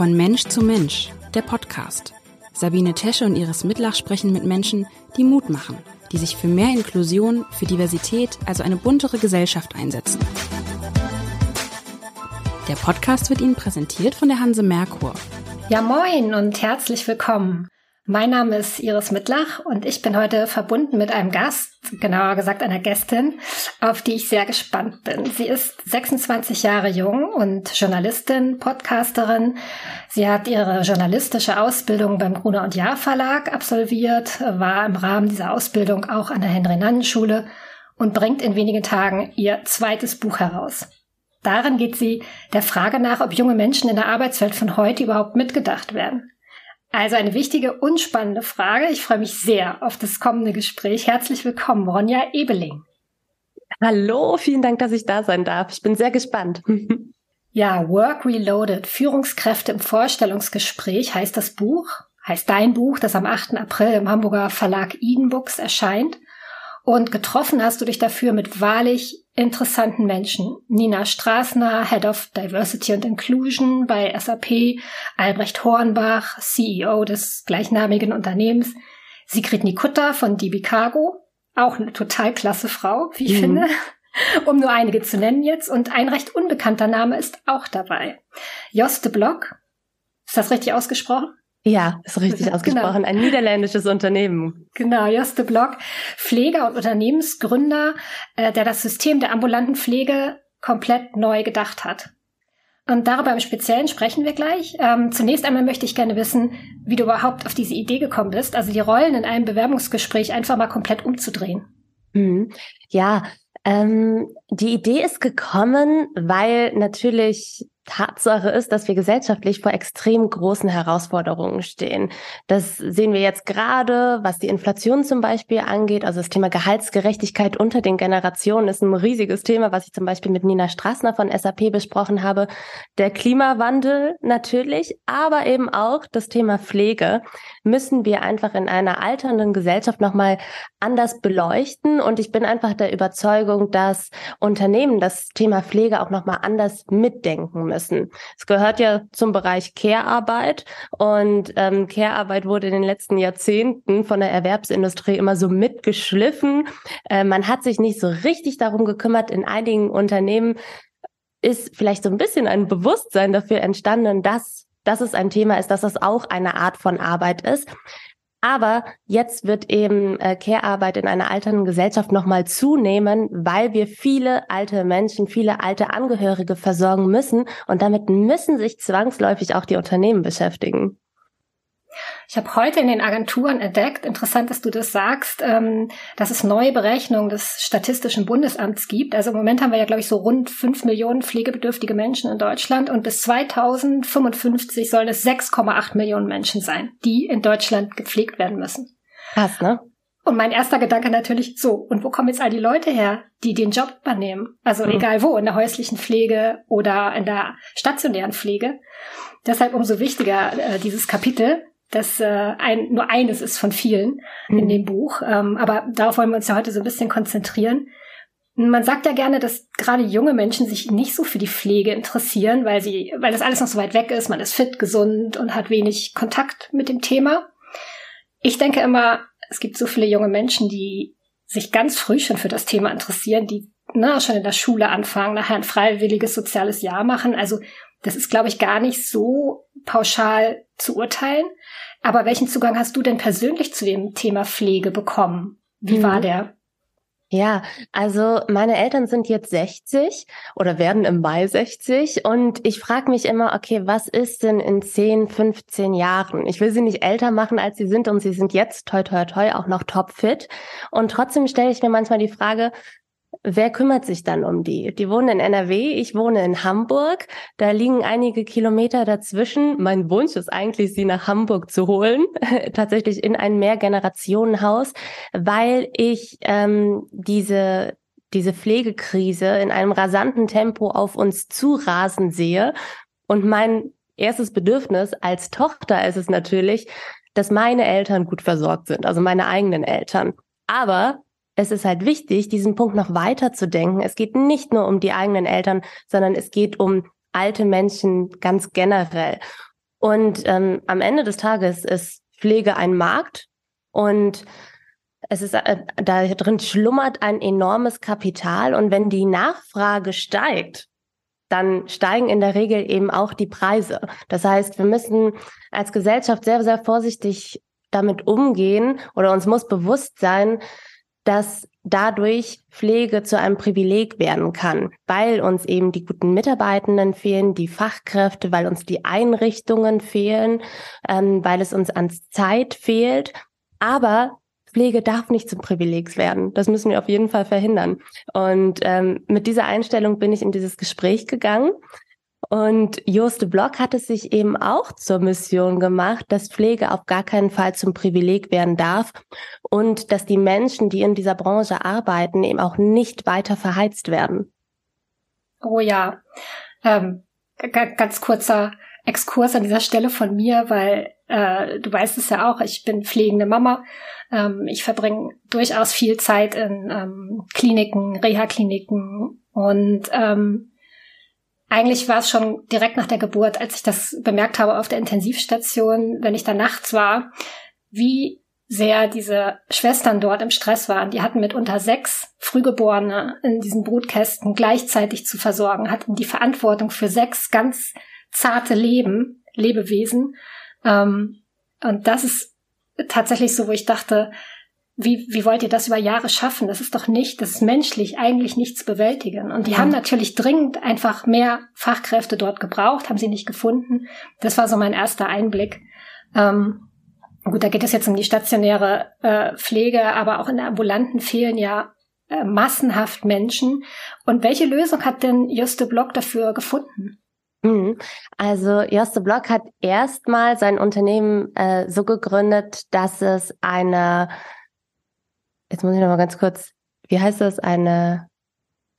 Von Mensch zu Mensch, der Podcast. Sabine Tesche und Iris Mitlach sprechen mit Menschen, die Mut machen, die sich für mehr Inklusion, für Diversität, also eine buntere Gesellschaft einsetzen. Der Podcast wird Ihnen präsentiert von der Hanse Merkur. Ja, moin und herzlich willkommen. Mein Name ist Iris Mittlach und ich bin heute verbunden mit einem Gast, genauer gesagt einer Gästin, auf die ich sehr gespannt bin. Sie ist 26 Jahre jung und Journalistin, Podcasterin. Sie hat ihre journalistische Ausbildung beim Gruner und Jahr Verlag absolviert, war im Rahmen dieser Ausbildung auch an der Henry-Nannen-Schule und bringt in wenigen Tagen ihr zweites Buch heraus. Darin geht sie der Frage nach, ob junge Menschen in der Arbeitswelt von heute überhaupt mitgedacht werden. Also eine wichtige und spannende Frage. Ich freue mich sehr auf das kommende Gespräch. Herzlich willkommen, Ronja Ebeling. Hallo, vielen Dank, dass ich da sein darf. Ich bin sehr gespannt. ja, Work Reloaded, Führungskräfte im Vorstellungsgespräch heißt das Buch, heißt dein Buch, das am 8. April im Hamburger Verlag Eden Books erscheint. Und getroffen hast du dich dafür mit wahrlich interessanten Menschen. Nina Straßner, Head of Diversity and Inclusion bei SAP, Albrecht Hornbach, CEO des gleichnamigen Unternehmens, Sigrid Nikutta von DB Cargo, auch eine total klasse Frau, wie ich mhm. finde, um nur einige zu nennen jetzt. Und ein recht unbekannter Name ist auch dabei. Joste Block. Ist das richtig ausgesprochen? Ja, ist richtig genau. ausgesprochen. Ein niederländisches Unternehmen. Genau, Joste Block, Pfleger und Unternehmensgründer, äh, der das System der ambulanten Pflege komplett neu gedacht hat. Und darüber im Speziellen sprechen wir gleich. Ähm, zunächst einmal möchte ich gerne wissen, wie du überhaupt auf diese Idee gekommen bist, also die Rollen in einem Bewerbungsgespräch einfach mal komplett umzudrehen. Mhm. Ja, ähm, die Idee ist gekommen, weil natürlich Tatsache ist, dass wir gesellschaftlich vor extrem großen Herausforderungen stehen. Das sehen wir jetzt gerade, was die Inflation zum Beispiel angeht. Also das Thema Gehaltsgerechtigkeit unter den Generationen ist ein riesiges Thema, was ich zum Beispiel mit Nina Straßner von SAP besprochen habe. Der Klimawandel natürlich, aber eben auch das Thema Pflege müssen wir einfach in einer alternden Gesellschaft nochmal anders beleuchten. Und ich bin einfach der Überzeugung, dass Unternehmen das Thema Pflege auch nochmal anders mitdenken müssen. Es gehört ja zum Bereich Care-Arbeit und ähm, Care-Arbeit wurde in den letzten Jahrzehnten von der Erwerbsindustrie immer so mitgeschliffen. Äh, man hat sich nicht so richtig darum gekümmert. In einigen Unternehmen ist vielleicht so ein bisschen ein Bewusstsein dafür entstanden, dass dass es ein Thema ist, dass es auch eine Art von Arbeit ist. Aber jetzt wird eben äh, Care-Arbeit in einer alternden Gesellschaft nochmal zunehmen, weil wir viele alte Menschen, viele alte Angehörige versorgen müssen. Und damit müssen sich zwangsläufig auch die Unternehmen beschäftigen. Ich habe heute in den Agenturen entdeckt, interessant, dass du das sagst, ähm, dass es neue Berechnungen des Statistischen Bundesamts gibt. Also im Moment haben wir ja, glaube ich, so rund fünf Millionen pflegebedürftige Menschen in Deutschland und bis 2055 sollen es 6,8 Millionen Menschen sein, die in Deutschland gepflegt werden müssen. Krass, ne? Und mein erster Gedanke natürlich so, und wo kommen jetzt all die Leute her, die den Job übernehmen? Also mhm. egal wo, in der häuslichen Pflege oder in der stationären Pflege. Deshalb umso wichtiger äh, dieses Kapitel, das äh, ein, nur eines ist von vielen mhm. in dem Buch. Ähm, aber darauf wollen wir uns ja heute so ein bisschen konzentrieren. Man sagt ja gerne, dass gerade junge Menschen sich nicht so für die Pflege interessieren, weil sie, weil das alles noch so weit weg ist. Man ist fit, gesund und hat wenig Kontakt mit dem Thema. Ich denke immer, es gibt so viele junge Menschen, die sich ganz früh schon für das Thema interessieren, die ne, schon in der Schule anfangen, nachher ein freiwilliges soziales Jahr machen. Also das ist, glaube ich, gar nicht so pauschal zu urteilen. Aber welchen Zugang hast du denn persönlich zu dem Thema Pflege bekommen? Wie mhm. war der? Ja, also meine Eltern sind jetzt 60 oder werden im Mai 60 und ich frage mich immer, okay, was ist denn in 10, 15 Jahren? Ich will sie nicht älter machen, als sie sind und sie sind jetzt toi toi toi auch noch topfit und trotzdem stelle ich mir manchmal die Frage, Wer kümmert sich dann um die? Die wohnen in NRW, ich wohne in Hamburg. Da liegen einige Kilometer dazwischen. Mein Wunsch ist eigentlich, sie nach Hamburg zu holen, tatsächlich in ein Mehrgenerationenhaus, weil ich ähm, diese diese Pflegekrise in einem rasanten Tempo auf uns zurasen sehe. Und mein erstes Bedürfnis als Tochter ist es natürlich, dass meine Eltern gut versorgt sind, also meine eigenen Eltern. Aber es ist halt wichtig, diesen Punkt noch weiter zu denken. Es geht nicht nur um die eigenen Eltern, sondern es geht um alte Menschen ganz generell. Und ähm, am Ende des Tages ist Pflege ein Markt und es ist äh, da drin schlummert ein enormes Kapital und wenn die Nachfrage steigt, dann steigen in der Regel eben auch die Preise. Das heißt, wir müssen als Gesellschaft sehr, sehr vorsichtig damit umgehen oder uns muss bewusst sein, dass dadurch Pflege zu einem Privileg werden kann, weil uns eben die guten Mitarbeitenden fehlen, die Fachkräfte, weil uns die Einrichtungen fehlen, ähm, weil es uns an Zeit fehlt. Aber Pflege darf nicht zum Privileg werden. Das müssen wir auf jeden Fall verhindern. Und ähm, mit dieser Einstellung bin ich in dieses Gespräch gegangen. Und Joste Block hat es sich eben auch zur Mission gemacht, dass Pflege auf gar keinen Fall zum Privileg werden darf und dass die Menschen, die in dieser Branche arbeiten, eben auch nicht weiter verheizt werden. Oh ja, ähm, ganz kurzer Exkurs an dieser Stelle von mir, weil äh, du weißt es ja auch, ich bin pflegende Mama ähm, ich verbringe durchaus viel Zeit in ähm, Kliniken, Reha-Kliniken und ähm, eigentlich war es schon direkt nach der Geburt, als ich das bemerkt habe auf der Intensivstation, wenn ich da nachts war, wie sehr diese Schwestern dort im Stress waren. Die hatten mitunter sechs Frühgeborene in diesen Brutkästen gleichzeitig zu versorgen, hatten die Verantwortung für sechs ganz zarte Leben, Lebewesen. Ähm, und das ist tatsächlich so, wo ich dachte, wie, wie wollt ihr das über Jahre schaffen? Das ist doch nicht, das ist menschlich eigentlich nicht zu bewältigen. Und die ja. haben natürlich dringend einfach mehr Fachkräfte dort gebraucht, haben sie nicht gefunden. Das war so mein erster Einblick. Ähm, gut, da geht es jetzt um die stationäre äh, Pflege, aber auch in der ambulanten fehlen ja äh, massenhaft Menschen. Und welche Lösung hat denn Juste Block dafür gefunden? Mhm. Also Joste Block hat erstmal sein Unternehmen äh, so gegründet, dass es eine, jetzt muss ich noch mal ganz kurz, wie heißt das, eine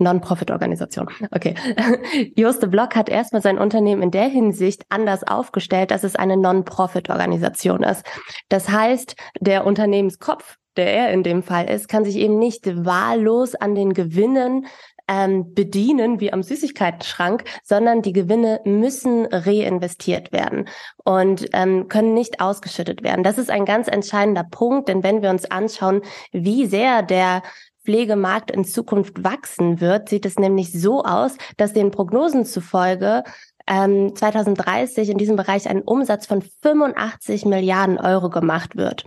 Non-Profit-Organisation. Okay. Joste Block hat erstmal sein Unternehmen in der Hinsicht anders aufgestellt, dass es eine Non-Profit-Organisation ist. Das heißt, der Unternehmenskopf, der er in dem Fall ist, kann sich eben nicht wahllos an den Gewinnen ähm, bedienen wie am Süßigkeitenschrank, sondern die Gewinne müssen reinvestiert werden und ähm, können nicht ausgeschüttet werden. Das ist ein ganz entscheidender Punkt, denn wenn wir uns anschauen, wie sehr der Pflegemarkt in Zukunft wachsen wird, sieht es nämlich so aus, dass den Prognosen zufolge ähm, 2030 in diesem Bereich ein Umsatz von 85 Milliarden Euro gemacht wird.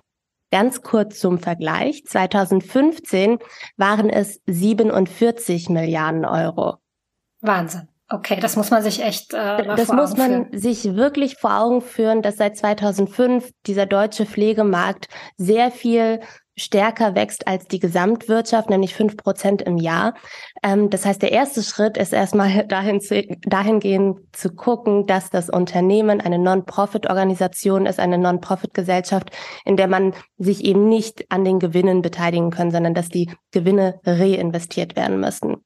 Ganz kurz zum Vergleich. 2015 waren es 47 Milliarden Euro. Wahnsinn. Okay, das muss man sich echt äh, Das muss man führen. sich wirklich vor Augen führen, dass seit 2005 dieser deutsche Pflegemarkt sehr viel stärker wächst als die Gesamtwirtschaft, nämlich fünf Prozent im Jahr. Ähm, das heißt, der erste Schritt ist erstmal dahin zu, dahingehend zu gucken, dass das Unternehmen eine Non-Profit-Organisation ist, eine Non-Profit-Gesellschaft, in der man sich eben nicht an den Gewinnen beteiligen kann, sondern dass die Gewinne reinvestiert werden müssen.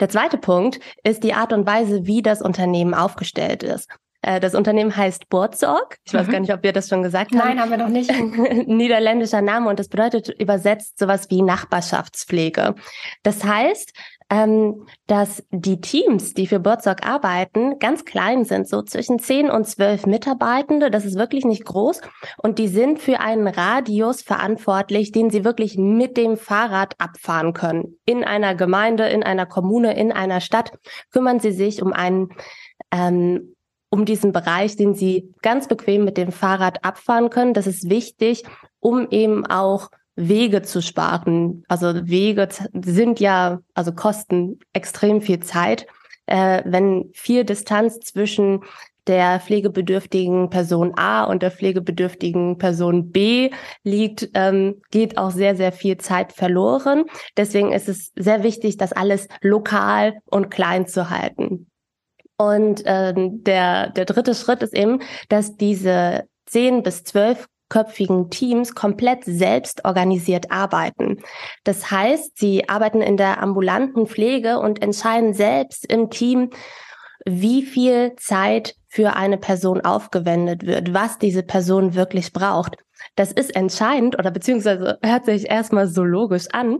Der zweite Punkt ist die Art und Weise, wie das Unternehmen aufgestellt ist. Äh, das Unternehmen heißt Burzorg. Ich mhm. weiß gar nicht, ob wir das schon gesagt haben. Nein, haben wir noch nicht. Niederländischer Name und das bedeutet übersetzt sowas wie Nachbarschaftspflege. Das heißt, ähm, dass die Teams, die für Burzorg arbeiten, ganz klein sind, so zwischen 10 und 12 Mitarbeitende. Das ist wirklich nicht groß. Und die sind für einen Radius verantwortlich, den sie wirklich mit dem Fahrrad abfahren können. In einer Gemeinde, in einer Kommune, in einer Stadt kümmern sie sich um einen ähm, um diesen Bereich, den sie ganz bequem mit dem Fahrrad abfahren können. Das ist wichtig, um eben auch Wege zu sparen. Also Wege sind ja, also kosten extrem viel Zeit. Äh, wenn viel Distanz zwischen der pflegebedürftigen Person A und der pflegebedürftigen Person B liegt, ähm, geht auch sehr, sehr viel Zeit verloren. Deswegen ist es sehr wichtig, das alles lokal und klein zu halten. Und ähm, der, der dritte Schritt ist eben, dass diese zehn bis zwölf köpfigen Teams komplett selbst organisiert arbeiten. Das heißt, sie arbeiten in der ambulanten Pflege und entscheiden selbst im Team, wie viel Zeit für eine Person aufgewendet wird, was diese Person wirklich braucht. Das ist entscheidend oder beziehungsweise hört sich erstmal so logisch an,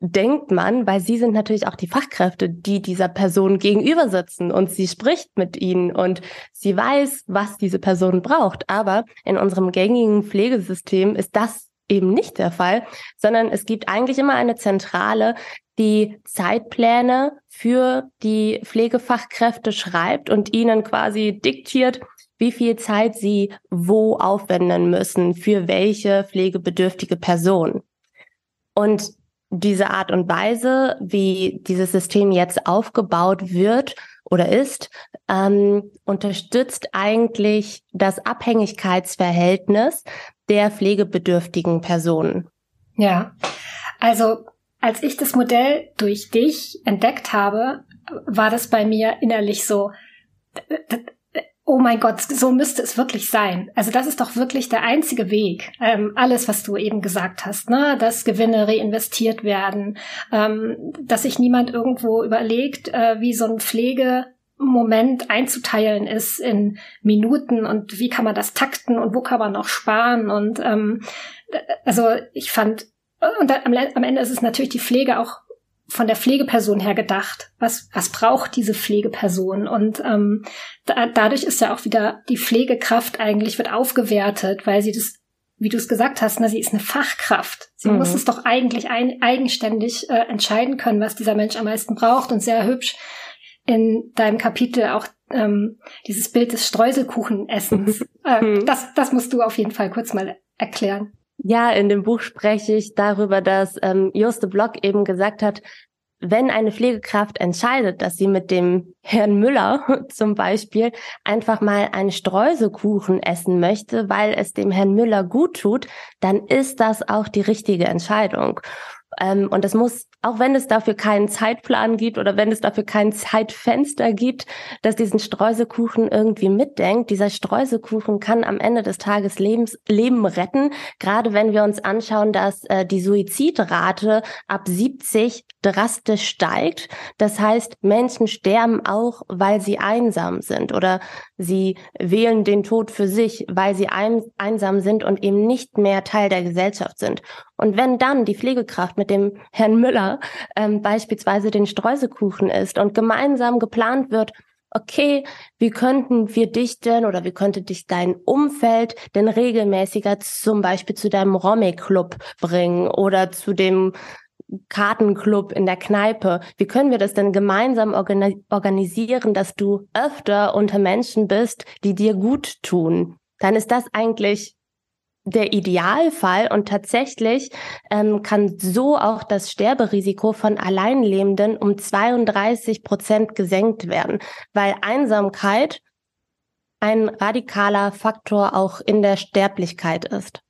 denkt man, weil sie sind natürlich auch die Fachkräfte, die dieser Person gegenüber sitzen und sie spricht mit ihnen und sie weiß, was diese Person braucht. Aber in unserem gängigen Pflegesystem ist das eben nicht der Fall, sondern es gibt eigentlich immer eine Zentrale, die Zeitpläne für die Pflegefachkräfte schreibt und ihnen quasi diktiert, wie viel Zeit sie wo aufwenden müssen für welche pflegebedürftige Person. Und diese Art und Weise, wie dieses System jetzt aufgebaut wird oder ist, ähm, unterstützt eigentlich das Abhängigkeitsverhältnis der pflegebedürftigen Personen. Ja, also als ich das Modell durch dich entdeckt habe, war das bei mir innerlich so, oh mein Gott, so müsste es wirklich sein. Also das ist doch wirklich der einzige Weg. Ähm, alles, was du eben gesagt hast, ne, dass Gewinne reinvestiert werden, ähm, dass sich niemand irgendwo überlegt, äh, wie so ein Pflegemoment einzuteilen ist in Minuten und wie kann man das takten und wo kann man noch sparen und ähm, also ich fand und am, am Ende ist es natürlich die Pflege auch von der Pflegeperson her gedacht. Was, was braucht diese Pflegeperson? Und ähm, da, dadurch ist ja auch wieder die Pflegekraft eigentlich wird aufgewertet, weil sie das, wie du es gesagt hast, na, sie ist eine Fachkraft. Sie mhm. muss es doch eigentlich ein, eigenständig äh, entscheiden können, was dieser Mensch am meisten braucht. Und sehr hübsch in deinem Kapitel auch ähm, dieses Bild des Streuselkuchenessens. äh, mhm. das, das musst du auf jeden Fall kurz mal erklären. Ja, in dem Buch spreche ich darüber, dass ähm, Joste Block eben gesagt hat, wenn eine Pflegekraft entscheidet, dass sie mit dem Herrn Müller zum Beispiel einfach mal einen Streuselkuchen essen möchte, weil es dem Herrn Müller gut tut, dann ist das auch die richtige Entscheidung. Ähm, und es muss, auch wenn es dafür keinen Zeitplan gibt oder wenn es dafür kein Zeitfenster gibt, dass diesen Streuselkuchen irgendwie mitdenkt, dieser Streuselkuchen kann am Ende des Tages Lebens, Leben retten. Gerade wenn wir uns anschauen, dass äh, die Suizidrate ab 70 drastisch steigt. Das heißt, Menschen sterben auch, weil sie einsam sind oder sie wählen den Tod für sich, weil sie ein, einsam sind und eben nicht mehr Teil der Gesellschaft sind. Und wenn dann die Pflegekraft mit dem Herrn Müller ähm, beispielsweise den Streuselkuchen isst und gemeinsam geplant wird, okay, wie könnten wir dich denn oder wie könnte dich dein Umfeld denn regelmäßiger zum Beispiel zu deinem Romy-Club bringen oder zu dem Kartenclub in der Kneipe. Wie können wir das denn gemeinsam organisieren, dass du öfter unter Menschen bist, die dir gut tun? Dann ist das eigentlich der Idealfall und tatsächlich ähm, kann so auch das Sterberisiko von Alleinlebenden um 32 Prozent gesenkt werden, weil Einsamkeit ein radikaler Faktor auch in der Sterblichkeit ist.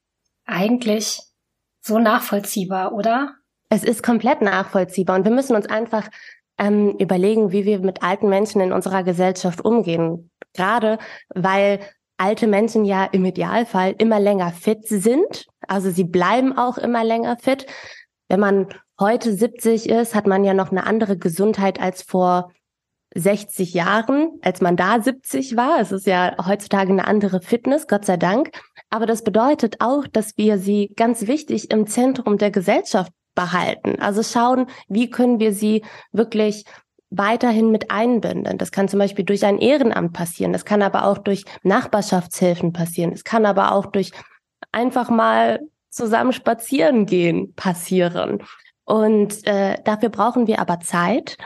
Eigentlich so nachvollziehbar, oder? Es ist komplett nachvollziehbar und wir müssen uns einfach ähm, überlegen, wie wir mit alten Menschen in unserer Gesellschaft umgehen. Gerade weil alte Menschen ja im Idealfall immer länger fit sind. Also sie bleiben auch immer länger fit. Wenn man heute 70 ist, hat man ja noch eine andere Gesundheit als vor 60 Jahren, als man da 70 war. Es ist ja heutzutage eine andere Fitness, Gott sei Dank. Aber das bedeutet auch, dass wir sie ganz wichtig im Zentrum der Gesellschaft behalten. Also schauen, wie können wir sie wirklich weiterhin mit einbinden. Das kann zum Beispiel durch ein Ehrenamt passieren. Das kann aber auch durch Nachbarschaftshilfen passieren. Es kann aber auch durch einfach mal zusammen spazieren gehen passieren. Und äh, dafür brauchen wir aber Zeit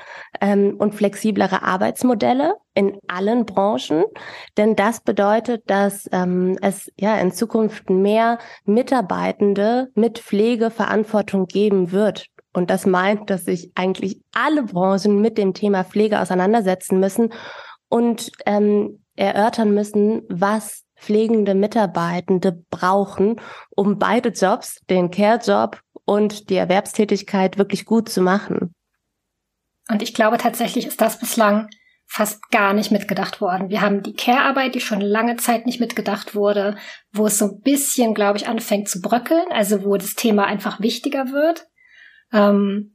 ähm, und flexiblere Arbeitsmodelle in allen Branchen, denn das bedeutet, dass ähm, es ja in Zukunft mehr Mitarbeitende mit Pflegeverantwortung geben wird. Und das meint, dass sich eigentlich alle Branchen mit dem Thema Pflege auseinandersetzen müssen und ähm, erörtern müssen, was pflegende Mitarbeitende brauchen, um beide Jobs, den Care-Job und die Erwerbstätigkeit wirklich gut zu machen. Und ich glaube tatsächlich ist das bislang fast gar nicht mitgedacht worden. Wir haben die Care-Arbeit, die schon lange Zeit nicht mitgedacht wurde, wo es so ein bisschen, glaube ich, anfängt zu bröckeln, also wo das Thema einfach wichtiger wird. Ähm,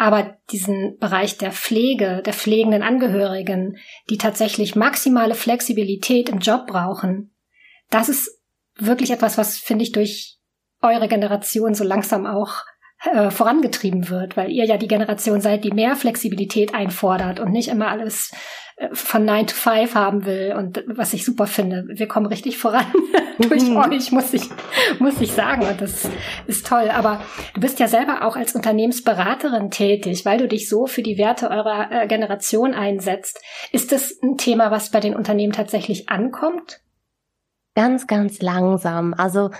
Aber diesen Bereich der Pflege, der pflegenden Angehörigen, die tatsächlich maximale Flexibilität im Job brauchen, das ist wirklich etwas, was, finde ich, durch eure Generation so langsam auch äh, vorangetrieben wird, weil ihr ja die Generation seid, die mehr Flexibilität einfordert und nicht immer alles von 9 to 5 haben will und was ich super finde. Wir kommen richtig voran durch mhm. euch, muss ich, muss ich sagen. Und das ist toll. Aber du bist ja selber auch als Unternehmensberaterin tätig, weil du dich so für die Werte eurer äh, Generation einsetzt. Ist das ein Thema, was bei den Unternehmen tatsächlich ankommt? Ganz, ganz langsam. Also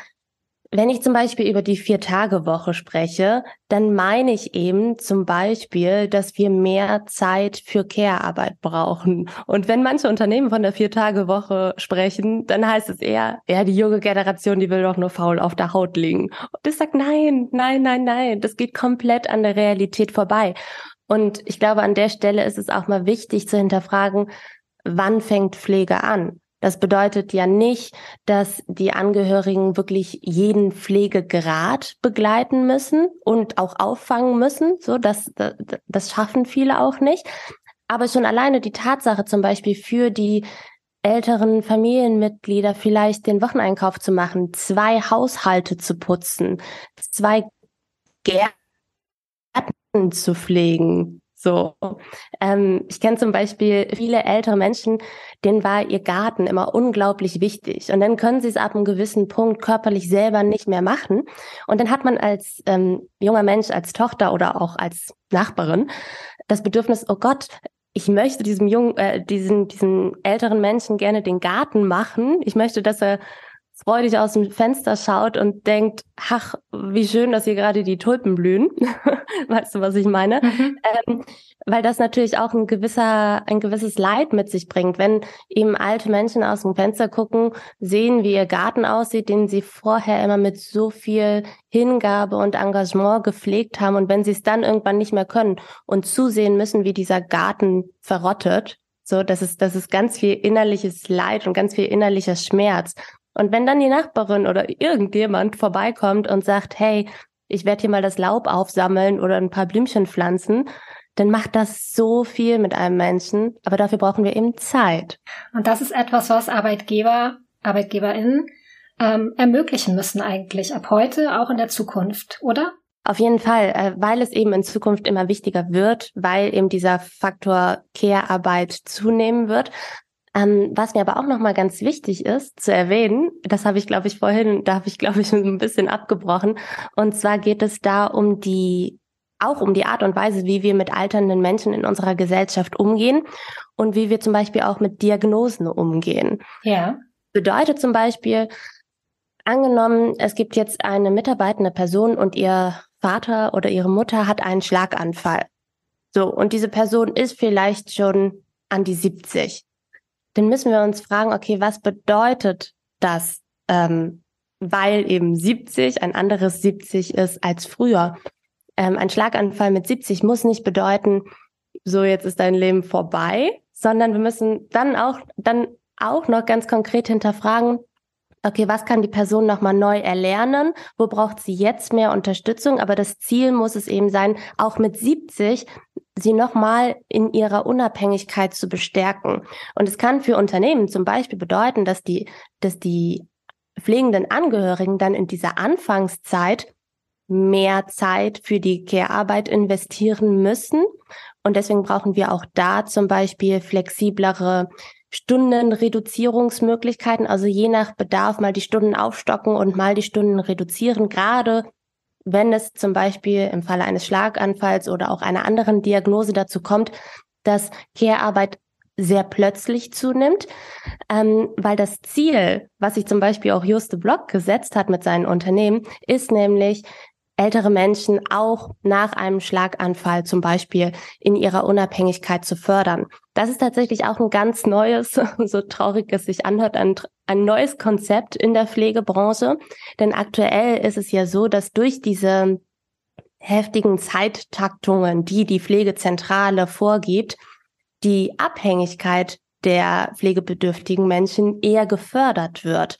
wenn ich zum Beispiel über die Vier-Tage-Woche spreche, dann meine ich eben zum Beispiel, dass wir mehr Zeit für Care-Arbeit brauchen. Und wenn manche Unternehmen von der Vier-Tage-Woche sprechen, dann heißt es eher, ja, die junge Generation, die will doch nur faul auf der Haut liegen. Und ich sage, nein, nein, nein, nein, das geht komplett an der Realität vorbei. Und ich glaube, an der Stelle ist es auch mal wichtig zu hinterfragen, wann fängt Pflege an? Das bedeutet ja nicht, dass die Angehörigen wirklich jeden Pflegegrad begleiten müssen und auch auffangen müssen. So, das, das, schaffen viele auch nicht. Aber schon alleine die Tatsache zum Beispiel für die älteren Familienmitglieder vielleicht den Wocheneinkauf zu machen, zwei Haushalte zu putzen, zwei Gärten zu pflegen, so, ähm, ich kenne zum Beispiel viele ältere Menschen, denen war ihr Garten immer unglaublich wichtig. Und dann können sie es ab einem gewissen Punkt körperlich selber nicht mehr machen. Und dann hat man als ähm, junger Mensch, als Tochter oder auch als Nachbarin das Bedürfnis, oh Gott, ich möchte diesem jungen, äh, diesen, diesen älteren Menschen gerne den Garten machen. Ich möchte, dass er freudig aus dem Fenster schaut und denkt, ach, wie schön, dass hier gerade die Tulpen blühen. weißt du, was ich meine? Mhm. Ähm, weil das natürlich auch ein gewisser, ein gewisses Leid mit sich bringt. Wenn eben alte Menschen aus dem Fenster gucken, sehen, wie ihr Garten aussieht, den sie vorher immer mit so viel Hingabe und Engagement gepflegt haben. Und wenn sie es dann irgendwann nicht mehr können und zusehen müssen, wie dieser Garten verrottet, so, das ist, das ist ganz viel innerliches Leid und ganz viel innerlicher Schmerz. Und wenn dann die Nachbarin oder irgendjemand vorbeikommt und sagt, hey, ich werde hier mal das Laub aufsammeln oder ein paar Blümchen pflanzen, dann macht das so viel mit einem Menschen. Aber dafür brauchen wir eben Zeit. Und das ist etwas, was Arbeitgeber, ArbeitgeberInnen ähm, ermöglichen müssen eigentlich ab heute, auch in der Zukunft, oder? Auf jeden Fall, äh, weil es eben in Zukunft immer wichtiger wird, weil eben dieser Faktor Care-Arbeit zunehmen wird. Ähm, was mir aber auch nochmal ganz wichtig ist zu erwähnen, das habe ich, glaube ich, vorhin, da habe ich, glaube ich, ein bisschen abgebrochen. Und zwar geht es da um die, auch um die Art und Weise, wie wir mit alternden Menschen in unserer Gesellschaft umgehen und wie wir zum Beispiel auch mit Diagnosen umgehen. Ja. Bedeutet zum Beispiel, angenommen, es gibt jetzt eine mitarbeitende Person und ihr Vater oder ihre Mutter hat einen Schlaganfall. So, und diese Person ist vielleicht schon an die 70 dann müssen wir uns fragen, okay, was bedeutet das, ähm, weil eben 70 ein anderes 70 ist als früher. Ähm, ein Schlaganfall mit 70 muss nicht bedeuten, so jetzt ist dein Leben vorbei, sondern wir müssen dann auch, dann auch noch ganz konkret hinterfragen, okay, was kann die Person nochmal neu erlernen? Wo braucht sie jetzt mehr Unterstützung? Aber das Ziel muss es eben sein, auch mit 70 sie nochmal in ihrer Unabhängigkeit zu bestärken. Und es kann für Unternehmen zum Beispiel bedeuten, dass die, dass die pflegenden Angehörigen dann in dieser Anfangszeit mehr Zeit für die Care-Arbeit investieren müssen. Und deswegen brauchen wir auch da zum Beispiel flexiblere Stundenreduzierungsmöglichkeiten, also je nach Bedarf mal die Stunden aufstocken und mal die Stunden reduzieren, gerade wenn es zum Beispiel im Falle eines Schlaganfalls oder auch einer anderen Diagnose dazu kommt, dass Care-Arbeit sehr plötzlich zunimmt, ähm, weil das Ziel, was sich zum Beispiel auch Juste Block gesetzt hat mit seinen Unternehmen, ist nämlich, ältere Menschen auch nach einem Schlaganfall zum Beispiel in ihrer Unabhängigkeit zu fördern. Das ist tatsächlich auch ein ganz neues, so traurig es sich anhört, ein, ein neues Konzept in der Pflegebranche. Denn aktuell ist es ja so, dass durch diese heftigen Zeittaktungen, die die Pflegezentrale vorgibt, die Abhängigkeit der pflegebedürftigen Menschen eher gefördert wird,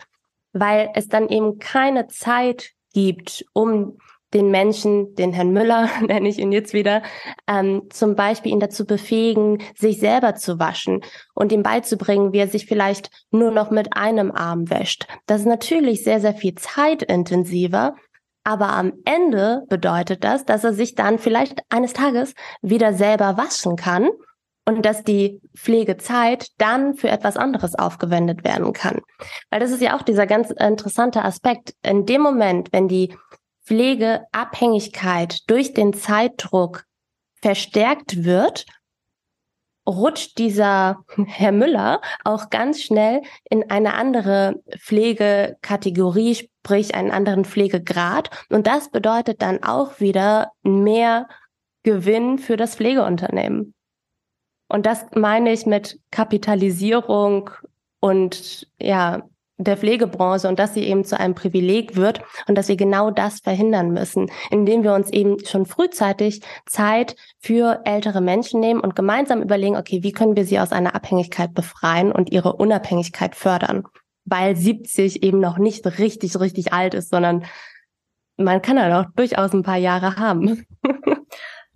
weil es dann eben keine Zeit gibt, um den Menschen, den Herrn Müller, nenne ich ihn jetzt wieder, ähm, zum Beispiel ihn dazu befähigen, sich selber zu waschen und ihm beizubringen, wie er sich vielleicht nur noch mit einem Arm wäscht. Das ist natürlich sehr, sehr viel zeitintensiver, aber am Ende bedeutet das, dass er sich dann vielleicht eines Tages wieder selber waschen kann und dass die Pflegezeit dann für etwas anderes aufgewendet werden kann. Weil das ist ja auch dieser ganz interessante Aspekt. In dem Moment, wenn die Pflegeabhängigkeit durch den Zeitdruck verstärkt wird, rutscht dieser Herr Müller auch ganz schnell in eine andere Pflegekategorie, sprich einen anderen Pflegegrad. Und das bedeutet dann auch wieder mehr Gewinn für das Pflegeunternehmen. Und das meine ich mit Kapitalisierung und ja, der Pflegebranche und dass sie eben zu einem Privileg wird und dass wir genau das verhindern müssen, indem wir uns eben schon frühzeitig Zeit für ältere Menschen nehmen und gemeinsam überlegen, okay, wie können wir sie aus einer Abhängigkeit befreien und ihre Unabhängigkeit fördern, weil 70 eben noch nicht richtig, richtig alt ist, sondern man kann ja noch durchaus ein paar Jahre haben.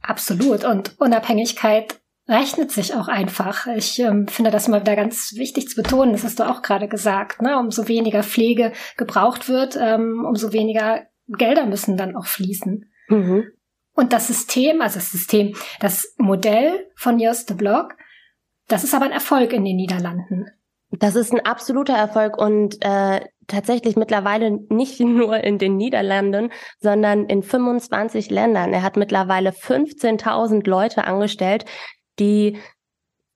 Absolut. Und Unabhängigkeit rechnet sich auch einfach. Ich ähm, finde das mal wieder ganz wichtig zu betonen, das hast du auch gerade gesagt. Ne? Umso weniger Pflege gebraucht wird, ähm, umso weniger Gelder müssen dann auch fließen. Mhm. Und das System, also das System, das Modell von Just the Block, das ist aber ein Erfolg in den Niederlanden. Das ist ein absoluter Erfolg und äh, tatsächlich mittlerweile nicht nur in den Niederlanden, sondern in 25 Ländern. Er hat mittlerweile 15.000 Leute angestellt, die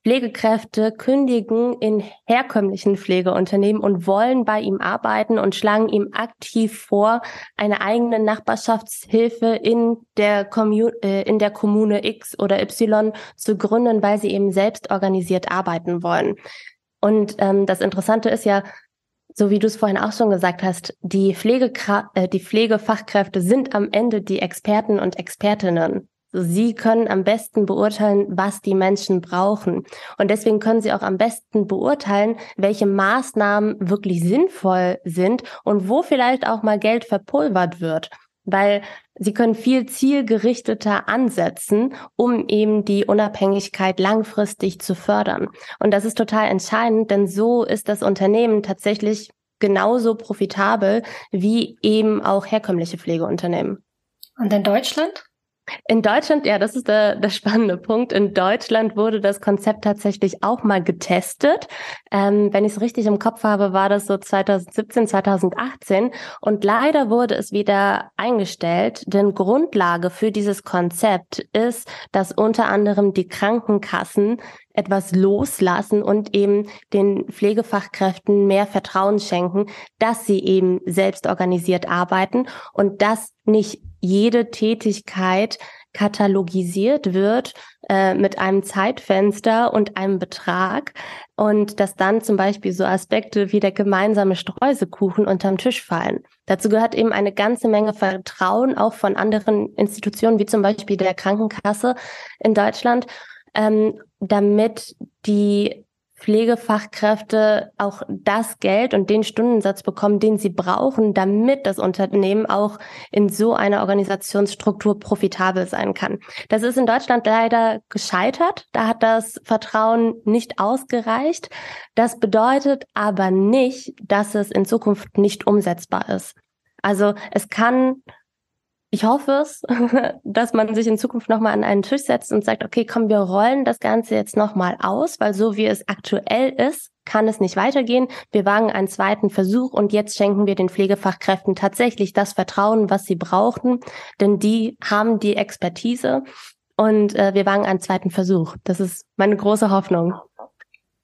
Pflegekräfte kündigen in herkömmlichen Pflegeunternehmen und wollen bei ihm arbeiten und schlagen ihm aktiv vor, eine eigene Nachbarschaftshilfe in der, Kommun äh, in der Kommune X oder Y zu gründen, weil sie eben selbst organisiert arbeiten wollen. Und ähm, das Interessante ist ja, so wie du es vorhin auch schon gesagt hast, die, Pflegekra äh, die Pflegefachkräfte sind am Ende die Experten und Expertinnen. Sie können am besten beurteilen, was die Menschen brauchen. Und deswegen können Sie auch am besten beurteilen, welche Maßnahmen wirklich sinnvoll sind und wo vielleicht auch mal Geld verpulvert wird. Weil Sie können viel zielgerichteter ansetzen, um eben die Unabhängigkeit langfristig zu fördern. Und das ist total entscheidend, denn so ist das Unternehmen tatsächlich genauso profitabel wie eben auch herkömmliche Pflegeunternehmen. Und in Deutschland? In Deutschland, ja, das ist der, der spannende Punkt. In Deutschland wurde das Konzept tatsächlich auch mal getestet. Ähm, wenn ich es richtig im Kopf habe, war das so 2017, 2018. Und leider wurde es wieder eingestellt, denn Grundlage für dieses Konzept ist, dass unter anderem die Krankenkassen etwas loslassen und eben den Pflegefachkräften mehr Vertrauen schenken, dass sie eben selbst organisiert arbeiten und dass nicht jede Tätigkeit katalogisiert wird äh, mit einem Zeitfenster und einem Betrag und dass dann zum Beispiel so Aspekte wie der gemeinsame Streusekuchen unterm Tisch fallen. Dazu gehört eben eine ganze Menge Vertrauen auch von anderen Institutionen wie zum Beispiel der Krankenkasse in Deutschland, ähm, damit die Pflegefachkräfte auch das Geld und den Stundensatz bekommen, den sie brauchen, damit das Unternehmen auch in so einer Organisationsstruktur profitabel sein kann. Das ist in Deutschland leider gescheitert. Da hat das Vertrauen nicht ausgereicht. Das bedeutet aber nicht, dass es in Zukunft nicht umsetzbar ist. Also es kann ich hoffe es, dass man sich in Zukunft nochmal an einen Tisch setzt und sagt, okay, komm, wir rollen das Ganze jetzt nochmal aus, weil so wie es aktuell ist, kann es nicht weitergehen. Wir wagen einen zweiten Versuch und jetzt schenken wir den Pflegefachkräften tatsächlich das Vertrauen, was sie brauchen, denn die haben die Expertise und äh, wir wagen einen zweiten Versuch. Das ist meine große Hoffnung.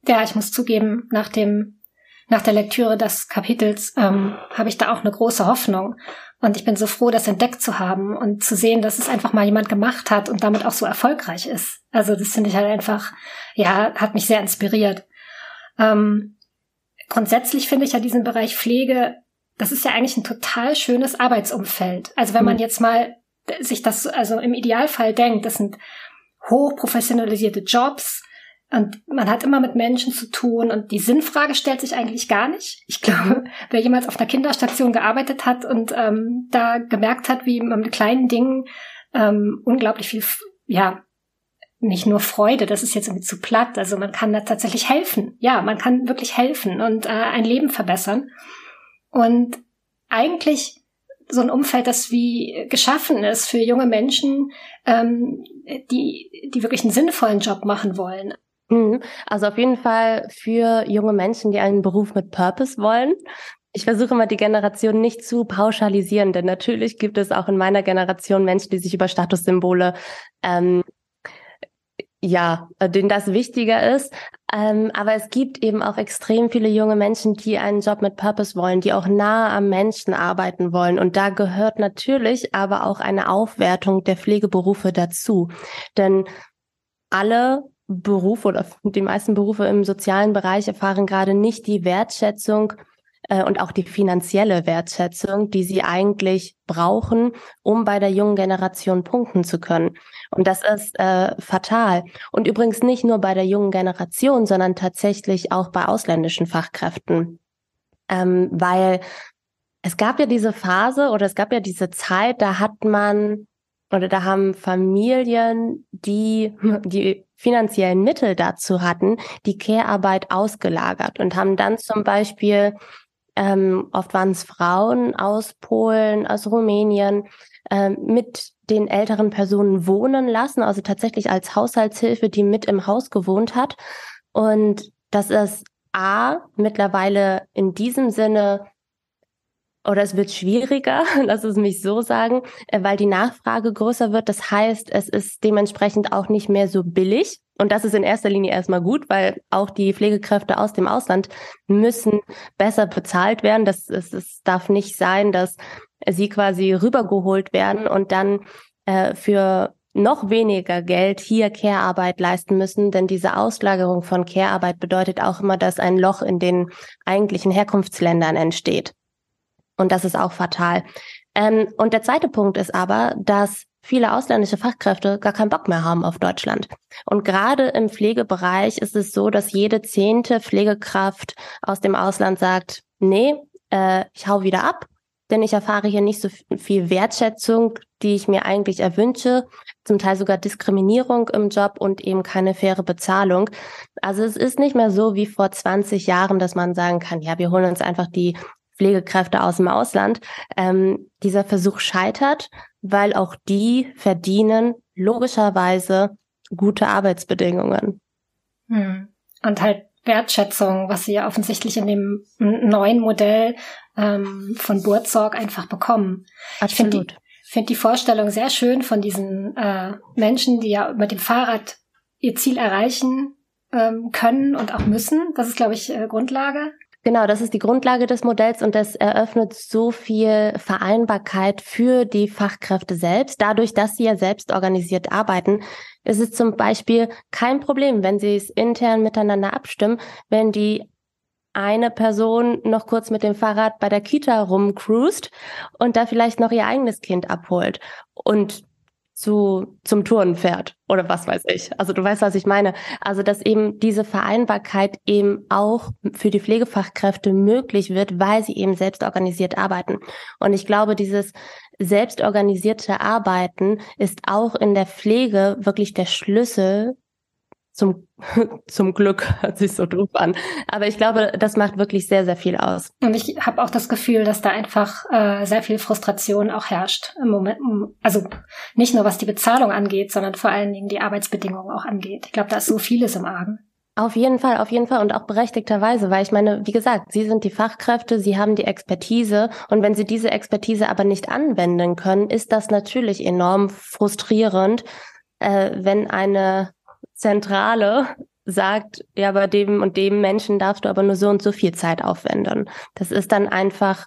Ja, ich muss zugeben, nach dem nach der Lektüre des Kapitels ähm, habe ich da auch eine große Hoffnung. Und ich bin so froh, das entdeckt zu haben und zu sehen, dass es einfach mal jemand gemacht hat und damit auch so erfolgreich ist. Also das finde ich halt einfach, ja, hat mich sehr inspiriert. Ähm, grundsätzlich finde ich ja diesen Bereich Pflege, das ist ja eigentlich ein total schönes Arbeitsumfeld. Also wenn man mhm. jetzt mal sich das, also im Idealfall denkt, das sind hochprofessionalisierte Jobs, Und man hat immer mit Menschen zu tun und die Sinnfrage stellt sich eigentlich gar nicht. Ich glaube, wer jemals auf einer Kinderstation gearbeitet hat und ähm, da gemerkt hat, wie man mit kleinen Dingen ähm, unglaublich viel, ja, nicht nur Freude, das ist jetzt irgendwie zu platt. Also man kann da tatsächlich helfen. Ja, man kann wirklich helfen und äh, ein Leben verbessern. Und eigentlich so ein Umfeld, das wie geschaffen ist für junge Menschen, ähm, die, die wirklich einen sinnvollen Job machen wollen. Mhm. Also auf jeden Fall für junge Menschen, die einen Beruf mit Purpose wollen. Ich versuche mal die Generation nicht zu pauschalisieren, denn natürlich gibt es auch in meiner Generation Menschen, die sich über Statussymbole ähm, ja, denen das wichtiger ist. Ähm, aber es gibt eben auch extrem viele junge Menschen, die einen Job mit Purpose wollen, die auch nahe am Menschen arbeiten wollen. Und da gehört natürlich aber auch eine Aufwertung der Pflegeberufe dazu. Denn alle Berufe oder die meisten Berufe im sozialen Bereich erfahren gerade nicht die Wertschätzung äh, und auch die finanzielle Wertschätzung, die sie eigentlich brauchen, um bei der jungen Generation punkten zu können. Und das ist äh, fatal. Und übrigens nicht nur bei der jungen Generation, sondern tatsächlich auch bei ausländischen Fachkräften. Ähm, weil es gab ja diese Phase oder es gab ja diese Zeit, da hat man oder da haben Familien, die die finanziellen Mittel dazu hatten, die Care-Arbeit ausgelagert und haben dann zum Beispiel ähm, oft waren es Frauen aus Polen, aus Rumänien, ähm, mit den älteren Personen wohnen lassen, also tatsächlich als Haushaltshilfe, die mit im Haus gewohnt hat. Und das ist A, mittlerweile in diesem Sinne oder es wird schwieriger, lass es mich so sagen, äh, weil die Nachfrage größer wird. Das heißt, es ist dementsprechend auch nicht mehr so billig. Und das ist in erster Linie erstmal gut, weil auch die Pflegekräfte aus dem Ausland müssen besser bezahlt werden. Das, es, es darf nicht sein, dass sie quasi rübergeholt werden und dann äh, für noch weniger Geld hier Care-Arbeit leisten müssen, denn diese Auslagerung von Care-Arbeit bedeutet auch immer, dass ein Loch in den eigentlichen Herkunftsländern entsteht. Und das ist auch fatal. Ähm, und der zweite Punkt ist aber, dass viele ausländische Fachkräfte gar keinen Bock mehr haben auf Deutschland. Und gerade im Pflegebereich ist es so, dass jede zehnte Pflegekraft aus dem Ausland sagt, nee, äh, ich hau wieder ab, denn ich erfahre hier nicht so viel Wertschätzung, die ich mir eigentlich erwünsche, zum Teil sogar Diskriminierung im Job und eben keine faire Bezahlung. Also es ist nicht mehr so wie vor 20 Jahren, dass man sagen kann, ja, wir holen uns einfach die Pflegekräfte aus dem Ausland. Ähm, dieser Versuch scheitert, weil auch die verdienen logischerweise gute Arbeitsbedingungen. Hm. Und halt Wertschätzung, was sie ja offensichtlich in dem neuen Modell ähm, von Burzorg einfach bekommen. Absolut. Ich finde die, find die Vorstellung sehr schön von diesen äh, Menschen, die ja mit dem Fahrrad ihr Ziel erreichen ähm, können und auch müssen. Das ist, glaube ich, äh, Grundlage. Genau, das ist die Grundlage des Modells und das eröffnet so viel Vereinbarkeit für die Fachkräfte selbst. Dadurch, dass sie ja selbst organisiert arbeiten, ist es zum Beispiel kein Problem, wenn sie es intern miteinander abstimmen, wenn die eine Person noch kurz mit dem Fahrrad bei der Kita rumcruist und da vielleicht noch ihr eigenes Kind abholt. Und zu, zum Touren fährt oder was weiß ich. Also du weißt, was ich meine. Also, dass eben diese Vereinbarkeit eben auch für die Pflegefachkräfte möglich wird, weil sie eben selbst organisiert arbeiten. Und ich glaube, dieses selbstorganisierte Arbeiten ist auch in der Pflege wirklich der Schlüssel zum, zum Glück hört sich so doof an. Aber ich glaube, das macht wirklich sehr, sehr viel aus. Und ich habe auch das Gefühl, dass da einfach äh, sehr viel Frustration auch herrscht im Moment. Also nicht nur was die Bezahlung angeht, sondern vor allen Dingen die Arbeitsbedingungen auch angeht. Ich glaube, da ist so vieles im Argen. Auf jeden Fall, auf jeden Fall und auch berechtigterweise, weil ich meine, wie gesagt, Sie sind die Fachkräfte, Sie haben die Expertise und wenn Sie diese Expertise aber nicht anwenden können, ist das natürlich enorm frustrierend, äh, wenn eine Zentrale sagt, ja, bei dem und dem Menschen darfst du aber nur so und so viel Zeit aufwenden. Das ist dann einfach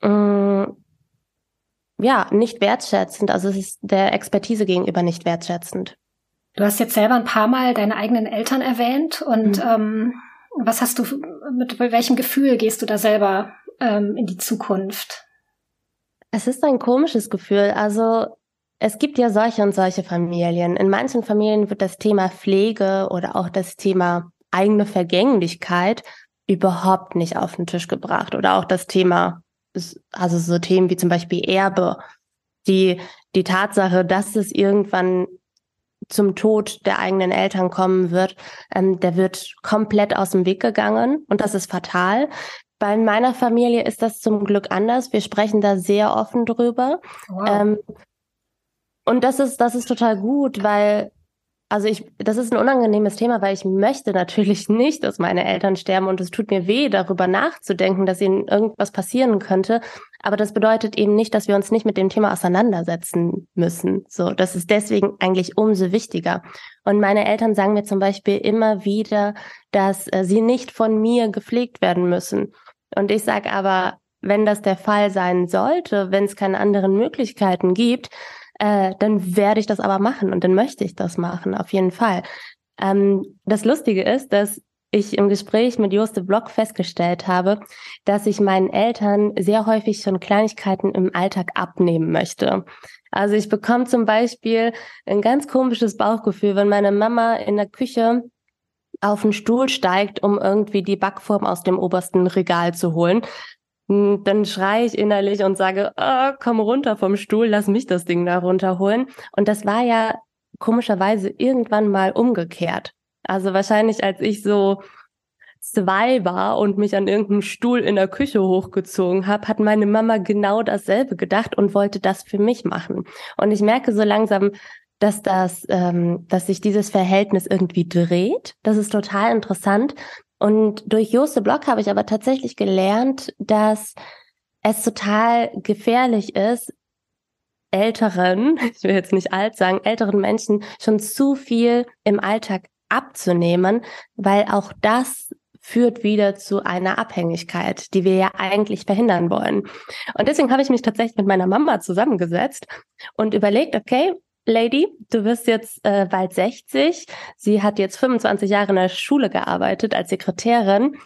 äh, ja nicht wertschätzend. Also es ist der Expertise gegenüber nicht wertschätzend. Du hast jetzt selber ein paar Mal deine eigenen Eltern erwähnt und mhm. ähm, was hast du mit welchem Gefühl gehst du da selber ähm, in die Zukunft? Es ist ein komisches Gefühl. Also es gibt ja solche und solche Familien. In manchen Familien wird das Thema Pflege oder auch das Thema eigene Vergänglichkeit überhaupt nicht auf den Tisch gebracht oder auch das Thema, also so Themen wie zum Beispiel Erbe, die, die Tatsache, dass es irgendwann zum Tod der eigenen Eltern kommen wird, ähm, der wird komplett aus dem Weg gegangen und das ist fatal. Bei meiner Familie ist das zum Glück anders. Wir sprechen da sehr offen drüber. Wow. Ähm, und das ist, das ist total gut, weil also ich, das ist ein unangenehmes Thema, weil ich möchte natürlich nicht, dass meine Eltern sterben und es tut mir weh, darüber nachzudenken, dass ihnen irgendwas passieren könnte. Aber das bedeutet eben nicht, dass wir uns nicht mit dem Thema auseinandersetzen müssen. So, das ist deswegen eigentlich umso wichtiger. Und meine Eltern sagen mir zum Beispiel immer wieder, dass äh, sie nicht von mir gepflegt werden müssen. Und ich sage aber, wenn das der Fall sein sollte, wenn es keine anderen Möglichkeiten gibt, äh, dann werde ich das aber machen und dann möchte ich das machen, auf jeden Fall. Ähm, das Lustige ist, dass ich im Gespräch mit Joste Block festgestellt habe, dass ich meinen Eltern sehr häufig schon Kleinigkeiten im Alltag abnehmen möchte. Also ich bekomme zum Beispiel ein ganz komisches Bauchgefühl, wenn meine Mama in der Küche auf den Stuhl steigt, um irgendwie die Backform aus dem obersten Regal zu holen. Hm, dann schreie ich innerlich und sage, oh, komm runter vom Stuhl, lass mich das Ding da runterholen. Und das war ja komischerweise irgendwann mal umgekehrt. Also wahrscheinlich, als ich so zwei war und mich an irgendeinem Stuhl in der Küche hochgezogen habe, hat meine Mama genau dasselbe gedacht und wollte das für mich machen. Und ich merke so langsam, dass das, ähm, dass sich dieses Verhältnis irgendwie dreht. Das ist total interessant. Und durch Joste Block habe ich aber tatsächlich gelernt, dass es total gefährlich ist, älteren, ich will jetzt nicht alt sagen, älteren Menschen schon zu viel im Alltag abzunehmen, weil auch das führt wieder zu einer Abhängigkeit, die wir ja eigentlich verhindern wollen. Und deswegen habe ich mich tatsächlich mit meiner Mama zusammengesetzt und überlegt, okay, Lady, du wirst jetzt äh, bald 60. Sie hat jetzt 25 Jahre in der Schule gearbeitet als Sekretärin.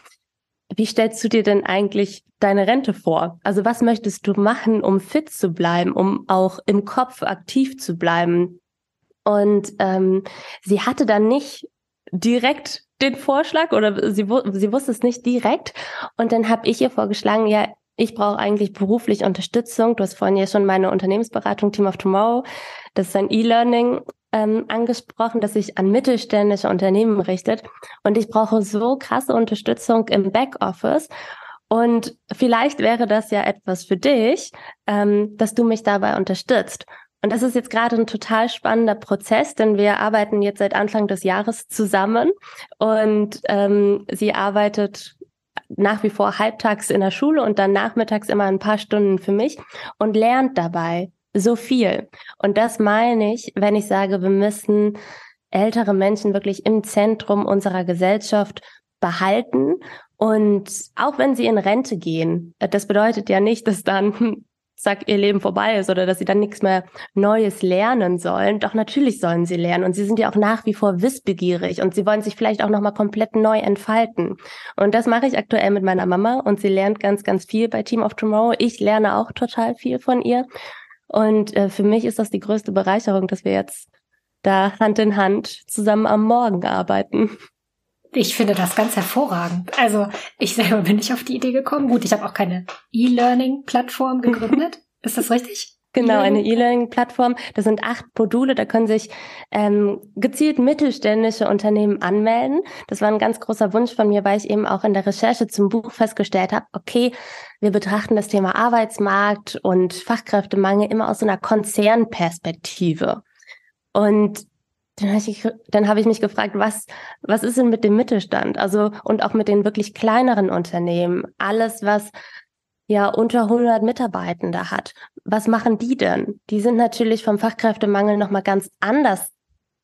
Wie stellst du dir denn eigentlich deine Rente vor? Also was möchtest du machen, um fit zu bleiben, um auch im Kopf aktiv zu bleiben? Und ähm, sie hatte dann nicht direkt den Vorschlag oder sie, sie wusste es nicht direkt. Und dann habe ich ihr vorgeschlagen, ja, ich brauche eigentlich beruflich Unterstützung. Du hast vorhin ja schon meine Unternehmensberatung Team of Tomorrow, das ist ein E-Learning ähm, angesprochen, das sich an mittelständische Unternehmen richtet. Und ich brauche so krasse Unterstützung im Backoffice. Und vielleicht wäre das ja etwas für dich, ähm, dass du mich dabei unterstützt. Und das ist jetzt gerade ein total spannender Prozess, denn wir arbeiten jetzt seit Anfang des Jahres zusammen und ähm, sie arbeitet nach wie vor halbtags in der Schule und dann nachmittags immer ein paar Stunden für mich und lernt dabei so viel. Und das meine ich, wenn ich sage, wir müssen ältere Menschen wirklich im Zentrum unserer Gesellschaft behalten. Und auch wenn sie in Rente gehen, das bedeutet ja nicht, dass dann zack, ihr Leben vorbei ist oder dass sie dann nichts mehr Neues lernen sollen. Doch natürlich sollen sie lernen und sie sind ja auch nach wie vor wissbegierig und sie wollen sich vielleicht auch nochmal komplett neu entfalten. Und das mache ich aktuell mit meiner Mama und sie lernt ganz, ganz viel bei Team of Tomorrow. Ich lerne auch total viel von ihr. Und äh, für mich ist das die größte Bereicherung, dass wir jetzt da Hand in Hand zusammen am Morgen arbeiten. Ich finde das ganz hervorragend. Also ich selber bin nicht auf die Idee gekommen. Gut, ich habe auch keine E-Learning-Plattform gegründet. Ist das richtig? Genau, eine E-Learning-Plattform. Das sind acht Module, da können sich ähm, gezielt mittelständische Unternehmen anmelden. Das war ein ganz großer Wunsch von mir, weil ich eben auch in der Recherche zum Buch festgestellt habe, okay, wir betrachten das Thema Arbeitsmarkt und Fachkräftemangel immer aus so einer Konzernperspektive. Und dann habe ich, habe ich mich gefragt, was, was ist denn mit dem Mittelstand? Also, und auch mit den wirklich kleineren Unternehmen. Alles, was ja unter 100 Mitarbeitende hat. Was machen die denn? Die sind natürlich vom Fachkräftemangel nochmal ganz anders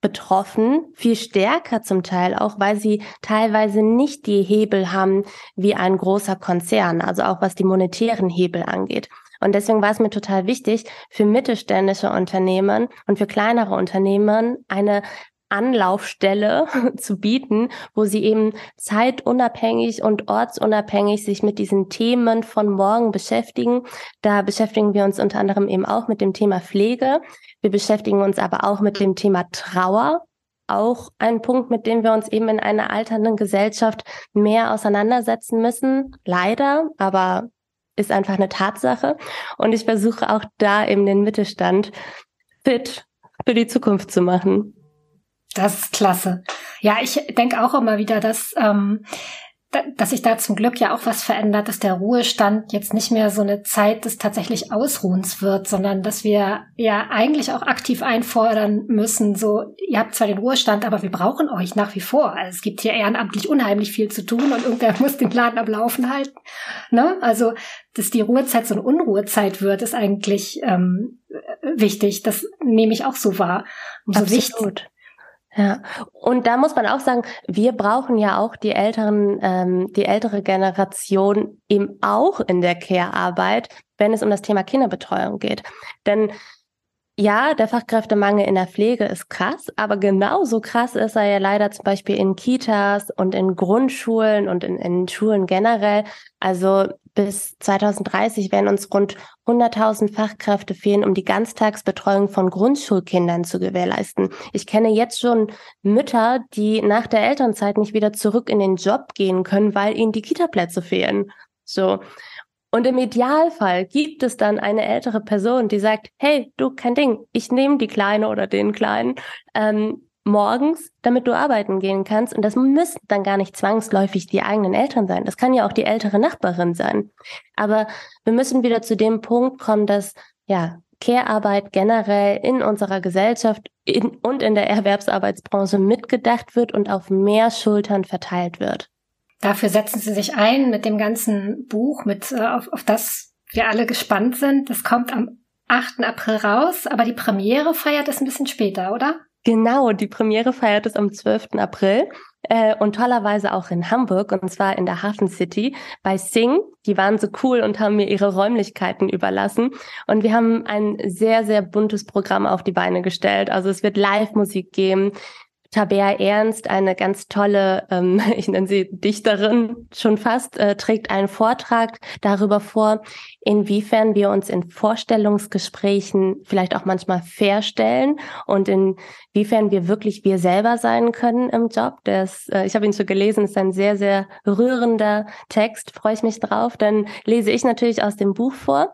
betroffen, viel stärker zum Teil auch, weil sie teilweise nicht die Hebel haben wie ein großer Konzern, also auch was die monetären Hebel angeht. Und deswegen war es mir total wichtig, für mittelständische Unternehmen und für kleinere Unternehmen eine Anlaufstelle zu bieten, wo sie eben zeitunabhängig und ortsunabhängig sich mit diesen Themen von morgen beschäftigen. Da beschäftigen wir uns unter anderem eben auch mit dem Thema Pflege. Wir beschäftigen uns aber auch mit dem Thema Trauer. Auch ein Punkt, mit dem wir uns eben in einer alternden Gesellschaft mehr auseinandersetzen müssen. Leider, aber ist einfach eine Tatsache. Und ich versuche auch da eben den Mittelstand fit für die Zukunft zu machen. Das ist klasse. Ja, ich denke auch immer wieder, dass, ähm, dass sich da zum Glück ja auch was verändert, dass der Ruhestand jetzt nicht mehr so eine Zeit des tatsächlich Ausruhens wird, sondern dass wir ja eigentlich auch aktiv einfordern müssen, so, ihr habt zwar den Ruhestand, aber wir brauchen euch nach wie vor. Also es gibt hier ehrenamtlich unheimlich viel zu tun und irgendwer muss den Laden am Laufen halten. Ne? Also, dass die Ruhezeit so eine Unruhezeit wird, ist eigentlich ähm, wichtig. Das nehme ich auch so wahr. Umso Absolut. wichtig ja, und da muss man auch sagen, wir brauchen ja auch die älteren, ähm, die ältere Generation eben auch in der Care-Arbeit, wenn es um das Thema Kinderbetreuung geht. Denn ja, der Fachkräftemangel in der Pflege ist krass, aber genauso krass ist er ja leider zum Beispiel in Kitas und in Grundschulen und in, in Schulen generell. Also bis 2030 werden uns rund 100.000 Fachkräfte fehlen, um die Ganztagsbetreuung von Grundschulkindern zu gewährleisten. Ich kenne jetzt schon Mütter, die nach der Elternzeit nicht wieder zurück in den Job gehen können, weil ihnen die Kitaplätze fehlen. So. Und im Idealfall gibt es dann eine ältere Person, die sagt, hey, du, kein Ding, ich nehme die Kleine oder den Kleinen ähm, morgens, damit du arbeiten gehen kannst. Und das müssen dann gar nicht zwangsläufig die eigenen Eltern sein. Das kann ja auch die ältere Nachbarin sein. Aber wir müssen wieder zu dem Punkt kommen, dass ja Care-Arbeit generell in unserer Gesellschaft in, und in der Erwerbsarbeitsbranche mitgedacht wird und auf mehr Schultern verteilt wird. Dafür setzen sie sich ein mit dem ganzen Buch, mit, äh, auf, auf das wir alle gespannt sind. Das kommt am 8. April raus, aber die Premiere feiert es ein bisschen später, oder? Genau, die Premiere feiert es am 12. April äh, und tollerweise auch in Hamburg und zwar in der Hafen City bei Sing. Die waren so cool und haben mir ihre Räumlichkeiten überlassen und wir haben ein sehr, sehr buntes Programm auf die Beine gestellt. Also es wird Live-Musik geben. Tabea Ernst, eine ganz tolle, ähm, ich nenne sie Dichterin schon fast, äh, trägt einen Vortrag darüber vor, inwiefern wir uns in Vorstellungsgesprächen vielleicht auch manchmal verstellen und inwiefern wir wirklich wir selber sein können im Job. Das, äh, ich habe ihn schon gelesen, ist ein sehr, sehr rührender Text, freue ich mich drauf. Dann lese ich natürlich aus dem Buch vor.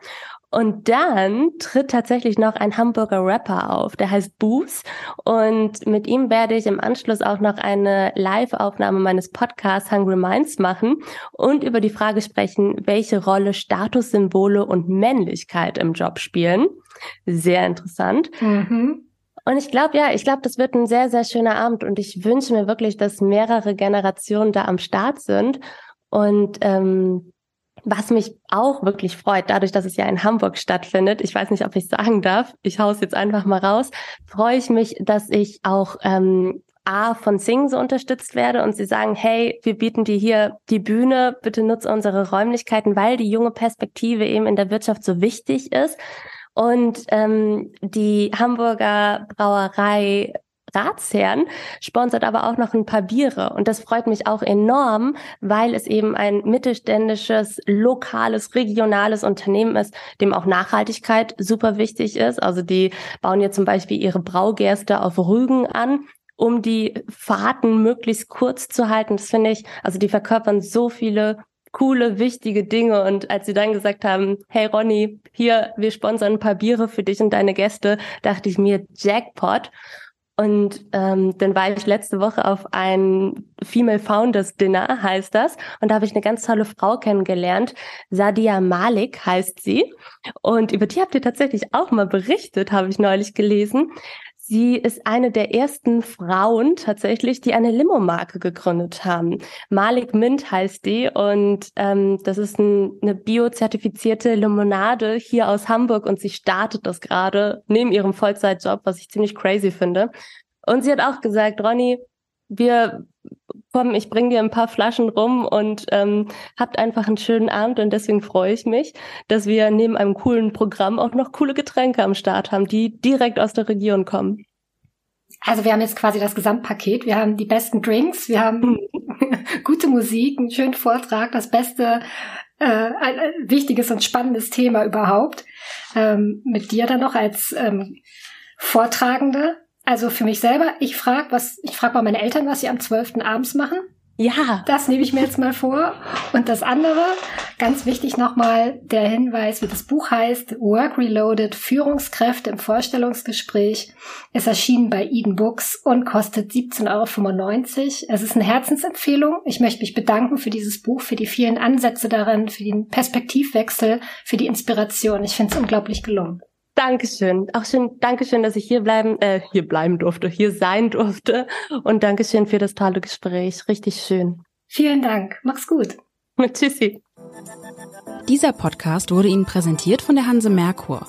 Und dann tritt tatsächlich noch ein Hamburger Rapper auf, der heißt Boos. Und mit ihm werde ich im Anschluss auch noch eine Live-Aufnahme meines Podcasts Hungry Minds machen und über die Frage sprechen, welche Rolle Statussymbole und Männlichkeit im Job spielen. Sehr interessant. Mhm. Und ich glaube, ja, ich glaube, das wird ein sehr, sehr schöner Abend und ich wünsche mir wirklich, dass mehrere Generationen da am Start sind. Und ähm, was mich auch wirklich freut, dadurch, dass es ja in Hamburg stattfindet, ich weiß nicht, ob ich sagen darf, ich hau's jetzt einfach mal raus, freue ich mich, dass ich auch ähm, A von Sing so unterstützt werde und sie sagen, hey, wir bieten dir hier die Bühne, bitte nutze unsere Räumlichkeiten, weil die junge Perspektive eben in der Wirtschaft so wichtig ist. Und ähm, die Hamburger Brauerei Ratsherrn sponsert aber auch noch ein paar Biere. Und das freut mich auch enorm, weil es eben ein mittelständisches, lokales, regionales Unternehmen ist, dem auch Nachhaltigkeit super wichtig ist. Also die bauen jetzt zum Beispiel ihre Braugerste auf Rügen an um die Fahrten möglichst kurz zu halten. Das finde ich, also die verkörpern so viele coole, wichtige Dinge. Und als sie dann gesagt haben, hey Ronny, hier, wir sponsern ein paar Biere für dich und deine Gäste, dachte ich mir, Jackpot. Und ähm, dann war ich letzte Woche auf ein Female Founders Dinner, heißt das. Und da habe ich eine ganz tolle Frau kennengelernt. Sadia Malik heißt sie. Und über die habt ihr tatsächlich auch mal berichtet, habe ich neulich gelesen. Sie ist eine der ersten Frauen tatsächlich, die eine Limo-Marke gegründet haben. Malik Mint heißt die und ähm, das ist ein, eine biozertifizierte Limonade hier aus Hamburg und sie startet das gerade neben ihrem Vollzeitjob, was ich ziemlich crazy finde. Und sie hat auch gesagt, Ronny, wir komm, ich bring dir ein paar Flaschen rum und ähm, habt einfach einen schönen Abend und deswegen freue ich mich, dass wir neben einem coolen Programm auch noch coole Getränke am Start haben, die direkt aus der Region kommen. Also wir haben jetzt quasi das Gesamtpaket. Wir haben die besten Drinks, wir haben gute Musik, einen schönen Vortrag, das beste, äh, ein, ein wichtiges und spannendes Thema überhaupt. Ähm, mit dir dann noch als ähm, Vortragende. Also für mich selber, ich frage, was, ich frage mal meine Eltern, was sie am 12. abends machen. Ja. Das nehme ich mir jetzt mal vor. Und das andere, ganz wichtig nochmal der Hinweis, wie das Buch heißt, Work Reloaded, Führungskräfte im Vorstellungsgespräch. Es erschien bei Eden Books und kostet 17,95 Euro. Es ist eine Herzensempfehlung. Ich möchte mich bedanken für dieses Buch, für die vielen Ansätze darin, für den Perspektivwechsel, für die Inspiration. Ich finde es unglaublich gelungen. Dankeschön. Auch schön, Dankeschön, dass ich hier bleiben, äh, hier bleiben durfte, hier sein durfte. Und Dankeschön für das tolle Gespräch. Richtig schön. Vielen Dank. Mach's gut. Tschüssi. Dieser Podcast wurde Ihnen präsentiert von der Hanse Merkur.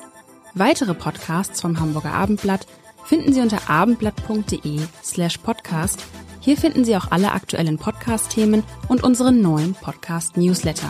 Weitere Podcasts vom Hamburger Abendblatt finden Sie unter abendblatt.de slash podcast. Hier finden Sie auch alle aktuellen Podcast-Themen und unseren neuen Podcast-Newsletter.